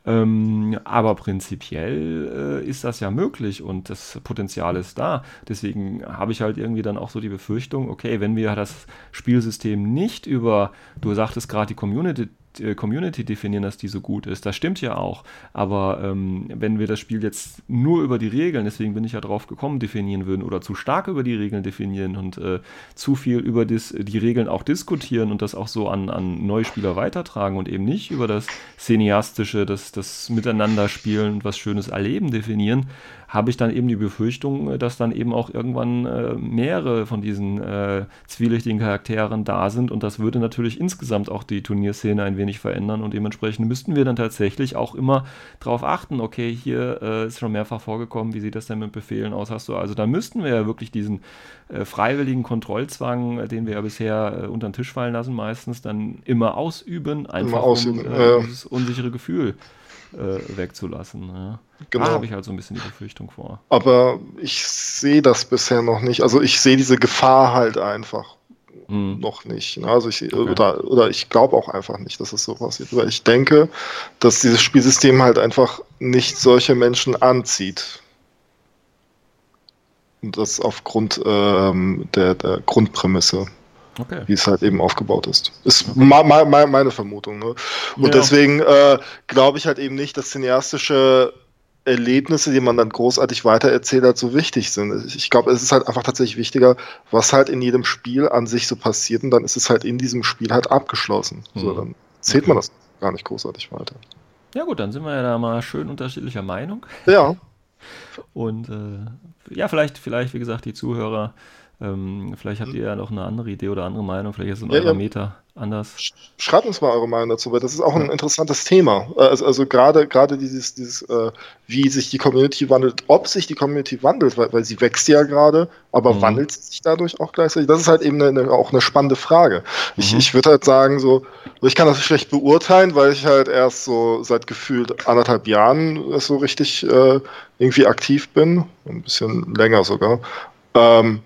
Ähm, aber prinzipiell äh, ist das ja möglich und das Potenzial ist da. Deswegen habe ich halt irgendwie dann auch so die Befürchtung, okay, wenn wir das Spielsystem nicht über, du sagtest gerade die Community, Community definieren, dass die so gut ist, das stimmt ja auch. Aber ähm, wenn wir das Spiel jetzt nur über die Regeln, deswegen bin ich ja drauf gekommen, definieren würden oder zu stark über die Regeln definieren und äh, zu viel über dis, die Regeln auch diskutieren und das auch so an, an neue Spieler weitertragen und eben nicht über das Cineastische, das, das Miteinanderspielen und was Schönes erleben definieren, habe ich dann eben die Befürchtung, äh, dass dann eben auch irgendwann äh, mehrere von diesen äh, zwielichtigen Charakteren da sind. Und das würde natürlich insgesamt auch die Turnierszene ein wenig verändern. Und dementsprechend müssten wir dann tatsächlich auch immer darauf achten, okay, hier äh, ist schon mehrfach vorgekommen, wie sieht das denn mit Befehlen aus, hast du, also da müssten wir ja wirklich diesen äh, freiwilligen Kontrollzwang, äh, den wir ja bisher unter den Tisch fallen lassen meistens, dann immer ausüben, einfach ausüben, um dieses unsichere Gefühl äh, wegzulassen. Ja. Genau. Da habe ich halt so ein bisschen die Befürchtung vor. Aber ich sehe das bisher noch nicht. Also ich sehe diese Gefahr halt einfach Hm. noch nicht. ne? Also ich, oder, oder ich glaube auch einfach nicht, dass es so passiert. Weil ich denke, dass dieses Spielsystem halt einfach nicht solche Menschen anzieht. Und das aufgrund ähm, der, der Grundprämisse, Okay. wie es halt eben aufgebaut ist. Ist ma, ma, ma, meine Vermutung. Ne? Und Ja. deswegen äh, glaube ich halt eben nicht, dass cineastische Erlebnisse, die man dann großartig weitererzählt hat, so wichtig sind. Ich glaube, es ist halt einfach tatsächlich wichtiger, was halt in jedem Spiel an sich so passiert und dann ist es halt in diesem Spiel halt abgeschlossen. So, Mhm. dann zählt man das gar nicht großartig weiter. Ja gut, dann sind wir ja da mal schön unterschiedlicher Meinung. Ja, Und äh, ja, vielleicht, vielleicht, wie gesagt, die Zuhörer, ähm, vielleicht habt ihr ja noch eine andere Idee oder andere Meinung, vielleicht ist in Ja, eurer ja. Anders. sch- schreibt uns mal eure Meinung dazu, weil das ist auch ein interessantes Thema. Also, also gerade gerade dieses, dieses äh, wie sich die Community wandelt, ob sich die Community wandelt, weil, weil sie wächst ja gerade, aber Mhm. wandelt sie sich dadurch auch gleichzeitig? Das ist halt eben eine, auch eine spannende Frage. Ich, Mhm. ich würde halt sagen, so, ich kann das schlecht beurteilen, weil ich halt erst so seit gefühlt anderthalb Jahren so richtig äh, irgendwie aktiv bin, ein bisschen länger sogar. Ähm,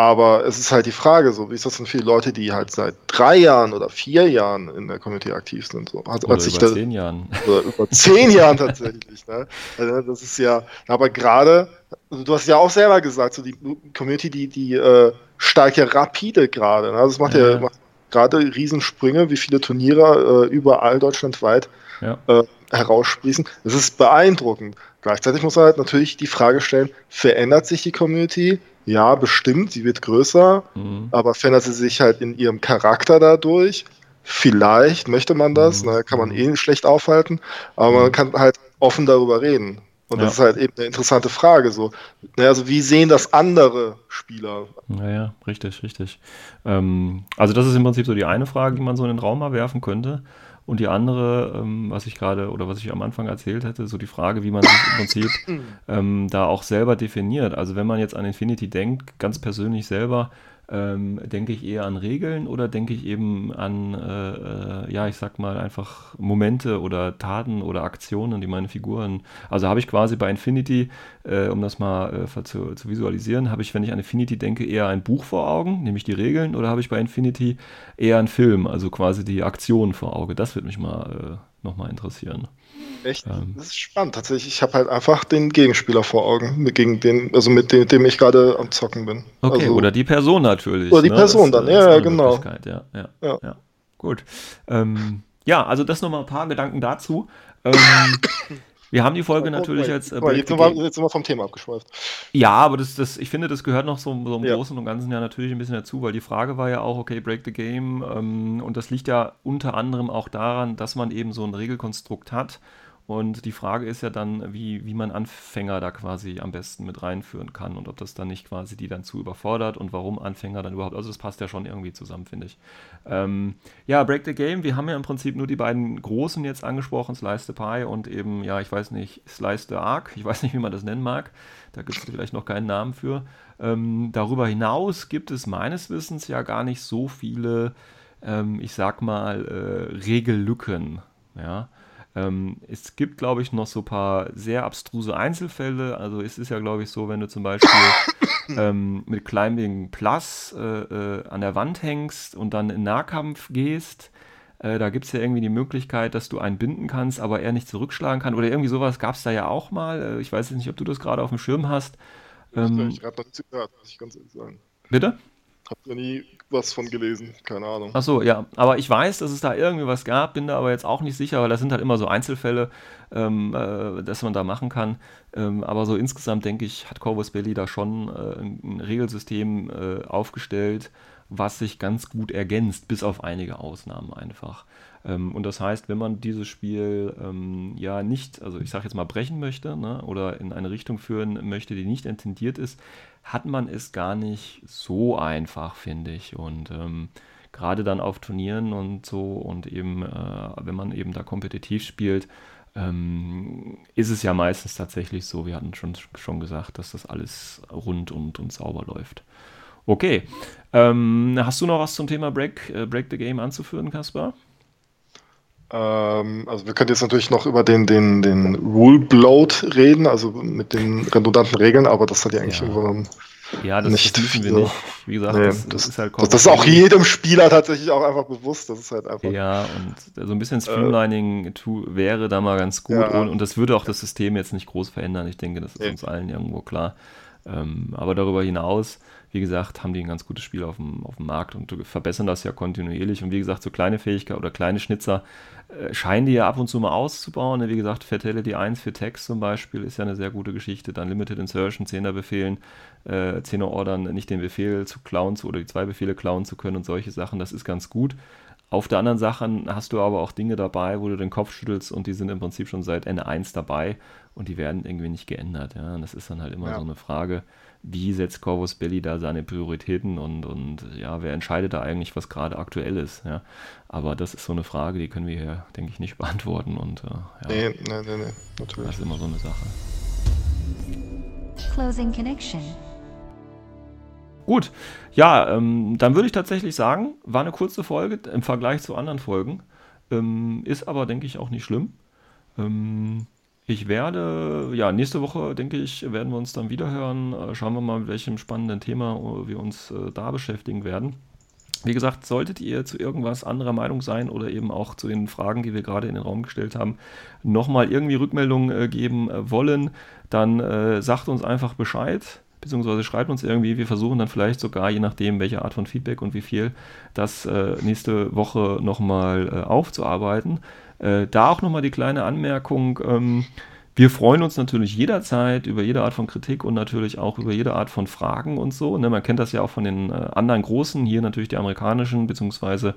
aber es ist halt die Frage, so wie ist das denn für die Leute, die halt seit drei Jahren oder vier Jahren in der Community aktiv sind? So, hat, Oder hat sich über da, zehn Jahren. oder über zehn Jahren tatsächlich. Ne? Also das ist ja, aber gerade, also du hast ja auch selber gesagt, so die Community, die, die äh, steigt ja rapide gerade. Ne? Also es macht ja, Ja. macht gerade Riesensprünge, wie viele Turniere äh, überall deutschlandweit Ja. äh, heraussprießen. Das ist beeindruckend. Gleichzeitig muss man halt natürlich die Frage stellen, verändert sich die Community? Ja, bestimmt, sie wird größer, Mhm. aber verändert sie sich halt in ihrem Charakter dadurch? Vielleicht möchte man das, Mhm. ne, kann man eh schlecht aufhalten, aber man Mhm. kann halt offen darüber reden. Und das Ja. ist halt eben eine interessante Frage. So. Ne, also wie sehen das andere Spieler? Naja, richtig, richtig. Ähm, also das ist im Prinzip so die eine Frage, die man so in den Raum mal werfen könnte. Und die andere, ähm, was ich gerade oder was ich am Anfang erzählt hätte, so die Frage, wie man sich im Prinzip ähm, da auch selber definiert. Also wenn man jetzt an Infinity denkt, ganz persönlich selber, ähm, denke ich eher an Regeln oder denke ich eben an, äh, äh, ja, ich sag mal einfach Momente oder Taten oder Aktionen, die meine Figuren, also habe ich quasi bei Infinity, äh, um das mal äh, zu, zu visualisieren, habe ich, wenn ich an Infinity denke, eher ein Buch vor Augen, nämlich die Regeln, oder habe ich bei Infinity eher einen Film, also quasi die Aktionen vor Auge. Das würde mich mal äh, nochmal interessieren. Echt? Ähm. Das ist spannend. Tatsächlich, ich habe halt einfach den Gegenspieler vor Augen, mit, gegen den, also mit dem, dem ich gerade am Zocken bin. Okay, also, oder die Person natürlich. Oder die Person dann, äh, ja, ja, genau. Ja, ja, Ja. ja. Gut. Ähm, ja, also das nochmal ein paar Gedanken dazu. Ähm, wir haben die Folge natürlich als äh, jetzt, sind wir, jetzt sind wir vom Thema abgeschweift. Ja, aber das, das, ich finde, das gehört noch so, so im Ja. Großen und Ganzen ja natürlich ein bisschen dazu, weil die Frage war ja auch, okay, Break the Game, ähm, und das liegt ja unter anderem auch daran, dass man eben so ein Regelkonstrukt hat Und die Frage ist ja dann, wie, wie man Anfänger da quasi am besten mit reinführen kann und ob das dann nicht quasi die dann zu überfordert und warum Anfänger dann überhaupt. Also das passt ja schon irgendwie zusammen, finde ich. Ähm, ja, Break the Game, wir haben ja im Prinzip nur die beiden großen jetzt angesprochen, Slice the Pie und eben, ja, ich weiß nicht, Slice the Arc. Ich weiß nicht, wie man das nennen mag. Da gibt es vielleicht noch keinen Namen für. Ähm, darüber hinaus gibt es meines Wissens ja gar nicht so viele, ähm, ich sag mal, äh, Regellücken. Ja. Ähm, es gibt, glaube ich, noch so ein paar sehr abstruse Einzelfälle. Also es ist ja, glaube ich, so, wenn du zum Beispiel ähm, mit Climbing Plus äh, äh, an der Wand hängst und dann in Nahkampf gehst, äh, da gibt es ja irgendwie die Möglichkeit, dass du einen binden kannst, aber er nicht zurückschlagen kann. Oder irgendwie sowas gab es da ja auch mal. Äh, ich weiß jetzt nicht, ob du das gerade auf dem Schirm hast. Ähm, ich habe noch nicht gehört, muss ich ganz ehrlich sagen. Bitte? Hab da nie was von gelesen, keine Ahnung. Ach so, ja, aber ich weiß, dass es da irgendwie was gab, bin da aber jetzt auch nicht sicher, weil das sind halt immer so Einzelfälle, ähm, äh, dass man da machen kann. Ähm, aber so insgesamt denke ich, hat Corvus Belly da schon äh, ein Regelsystem äh, aufgestellt, was sich ganz gut ergänzt, bis auf einige Ausnahmen einfach. Ähm, und das heißt, wenn man dieses Spiel ähm, ja nicht, also ich sage jetzt mal brechen möchte ne, oder in eine Richtung führen möchte, die nicht intendiert ist, hat man es gar nicht so einfach, finde ich. Und ähm, gerade dann auf Turnieren und so und eben, äh, wenn man eben da kompetitiv spielt, ähm, ist es ja meistens tatsächlich so, wir hatten schon, schon gesagt, dass das alles rund und, und sauber läuft. Okay. Ähm, hast du noch was zum Thema Break, äh, Break the Game anzuführen, Kaspar? Ähm, also wir können jetzt natürlich noch über den, den, den Rule Bloat reden, also mit den redundanten Regeln, aber das hat ja eigentlich ja. irgendwann ja, das, nicht müssen wir nicht. Wie gesagt, nee, das, das, ist halt das, das ist auch jedem Spieler tatsächlich auch einfach bewusst. Das ist halt einfach. Ja, und so ein bisschen Streamlining äh, wäre da mal ganz gut. Ja. Und, und, das würde auch das System jetzt nicht groß verändern. Ich denke, das ist nee. uns allen irgendwo klar. Ähm, aber darüber hinaus wie gesagt, haben die ein ganz gutes Spiel auf dem, auf dem Markt und verbessern das ja kontinuierlich. Und wie gesagt, so kleine Fähigkeiten oder kleine Schnitzer äh, scheinen die ja ab und zu mal auszubauen. Wie gesagt, Fatality 1 für Text zum Beispiel ist ja eine sehr gute Geschichte. Dann Limited Insertion, 10er Befehlen, äh, 10er Ordern, nicht den Befehl zu klauen zu, oder die zwei Befehle klauen zu können und solche Sachen. Das ist ganz gut. Auf der anderen Sache hast du aber auch Dinge dabei, wo du den Kopf schüttelst und die sind im Prinzip schon seit N1 dabei und die werden irgendwie nicht geändert. Ja? Und das ist dann halt immer ja. so eine Frage wie setzt Corvus Belli da seine Prioritäten und, und ja, wer entscheidet da eigentlich, was gerade aktuell ist. Ja? Aber das ist so eine Frage, die können wir hier, denke ich, nicht beantworten. Und, äh, ja, nee, nee, nee, nee, natürlich. Das ist immer so eine Sache. Closing Connection. Gut, ja, ähm, dann würde ich tatsächlich sagen, war eine kurze Folge im Vergleich zu anderen Folgen. Ähm, ist aber, denke ich, auch nicht schlimm. Ähm, ich werde, ja, nächste Woche, denke ich, werden wir uns dann wieder hören. Äh, schauen wir mal, mit welchem spannenden Thema äh, wir uns äh, da beschäftigen werden. Wie gesagt, solltet ihr zu irgendwas anderer Meinung sein oder eben auch zu den Fragen, die wir gerade in den Raum gestellt haben, nochmal irgendwie Rückmeldung äh, geben äh, wollen, dann sagt uns einfach Bescheid, beziehungsweise schreibt uns irgendwie. Wir versuchen dann vielleicht sogar, je nachdem, welche Art von Feedback und wie viel, das nächste Woche nochmal aufzuarbeiten. Äh, da auch nochmal die kleine Anmerkung. Ähm, wir freuen uns natürlich jederzeit über jede Art von Kritik und natürlich auch über jede Art von Fragen und so. Ne? Man kennt das ja auch von den äh, anderen großen, hier natürlich die amerikanischen bzw.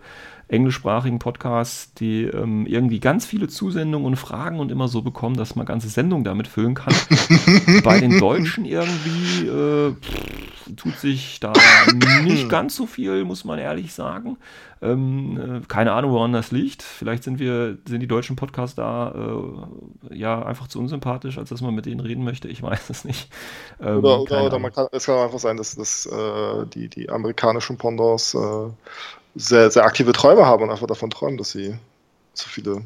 englischsprachigen Podcasts, die ähm, irgendwie ganz viele Zusendungen und Fragen und immer so bekommen, dass man ganze Sendungen damit füllen kann. Bei den Deutschen irgendwie äh, tut sich da nicht ganz so viel, muss man ehrlich sagen. Ähm, äh, keine Ahnung, woran das liegt. Vielleicht sind wir, sind die deutschen Podcasts da äh, ja einfach zu unsympathisch, als dass man mit denen reden möchte. Ich weiß es nicht. Ähm, oder oder, oder kann, es kann einfach sein, dass, dass äh, die, die amerikanischen Pendants äh, sehr, sehr aktive Träume haben und einfach davon träumen, dass sie so viele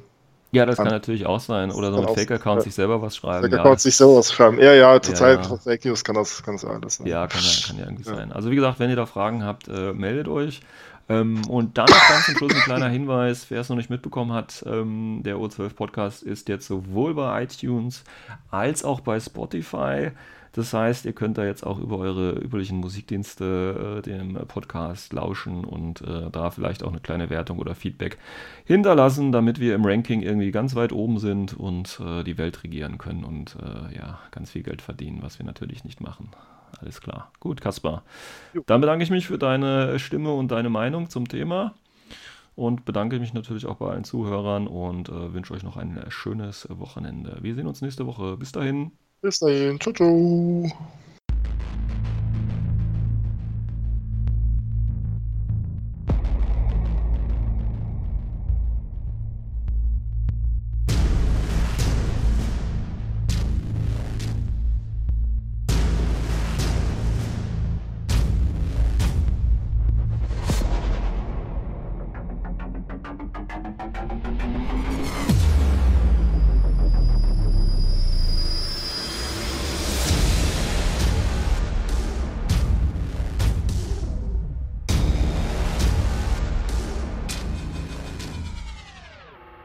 ja, das kann natürlich auch sein. Oder so mit Fake-Accounts sich selber was schreiben. Fake-Accounts ja. sich selber was schreiben. Ja, ja, ja, ja. Fake News kann das, kann das alles sein. Ja, kann ja, kann ja irgendwie sein. Also wie gesagt, wenn ihr da Fragen habt, äh, meldet euch. Ähm, und dann noch ganz zum Schluss ein kleiner Hinweis, wer es noch nicht mitbekommen hat, ähm, der O12 Podcast ist jetzt sowohl bei iTunes als auch bei Spotify. Das heißt, ihr könnt da jetzt auch über eure üblichen Musikdienste äh, dem Podcast lauschen und äh, da vielleicht auch eine kleine Wertung oder Feedback hinterlassen, damit wir im Ranking irgendwie ganz weit oben sind und äh, die Welt regieren können und äh, ja, ganz viel Geld verdienen, was wir natürlich nicht machen. Alles klar. Gut, Kaspar. Dann bedanke ich mich für deine Stimme und deine Meinung zum Thema. und bedanke mich natürlich auch bei allen Zuhörern und äh, wünsche euch noch ein schönes Wochenende. Wir sehen uns nächste Woche. Bis dahin. Bis dahin. Ciao, ciao.